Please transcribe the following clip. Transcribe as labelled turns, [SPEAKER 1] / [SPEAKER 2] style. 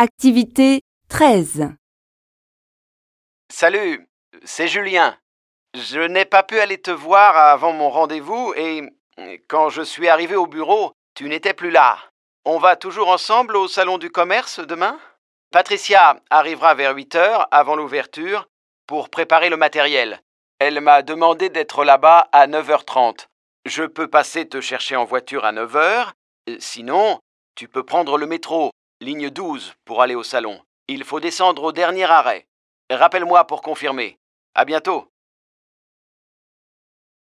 [SPEAKER 1] Activité 13.
[SPEAKER 2] Salut, c'est Julien. Je n'ai pas pu aller te voir avant mon rendez-vous et quand je suis arrivé au bureau, tu n'étais plus là. On va toujours ensemble au salon du commerce demain? Patricia arrivera vers 8 heures avant l'ouverture pour préparer le matériel. Elle m'a demandé d'être là-bas à 9h30. Je peux passer te chercher en voiture à 9h. Sinon, tu peux prendre le métro, ligne 12, pour aller au salon. Il faut descendre au dernier arrêt. Rappelle-moi pour confirmer. À bientôt.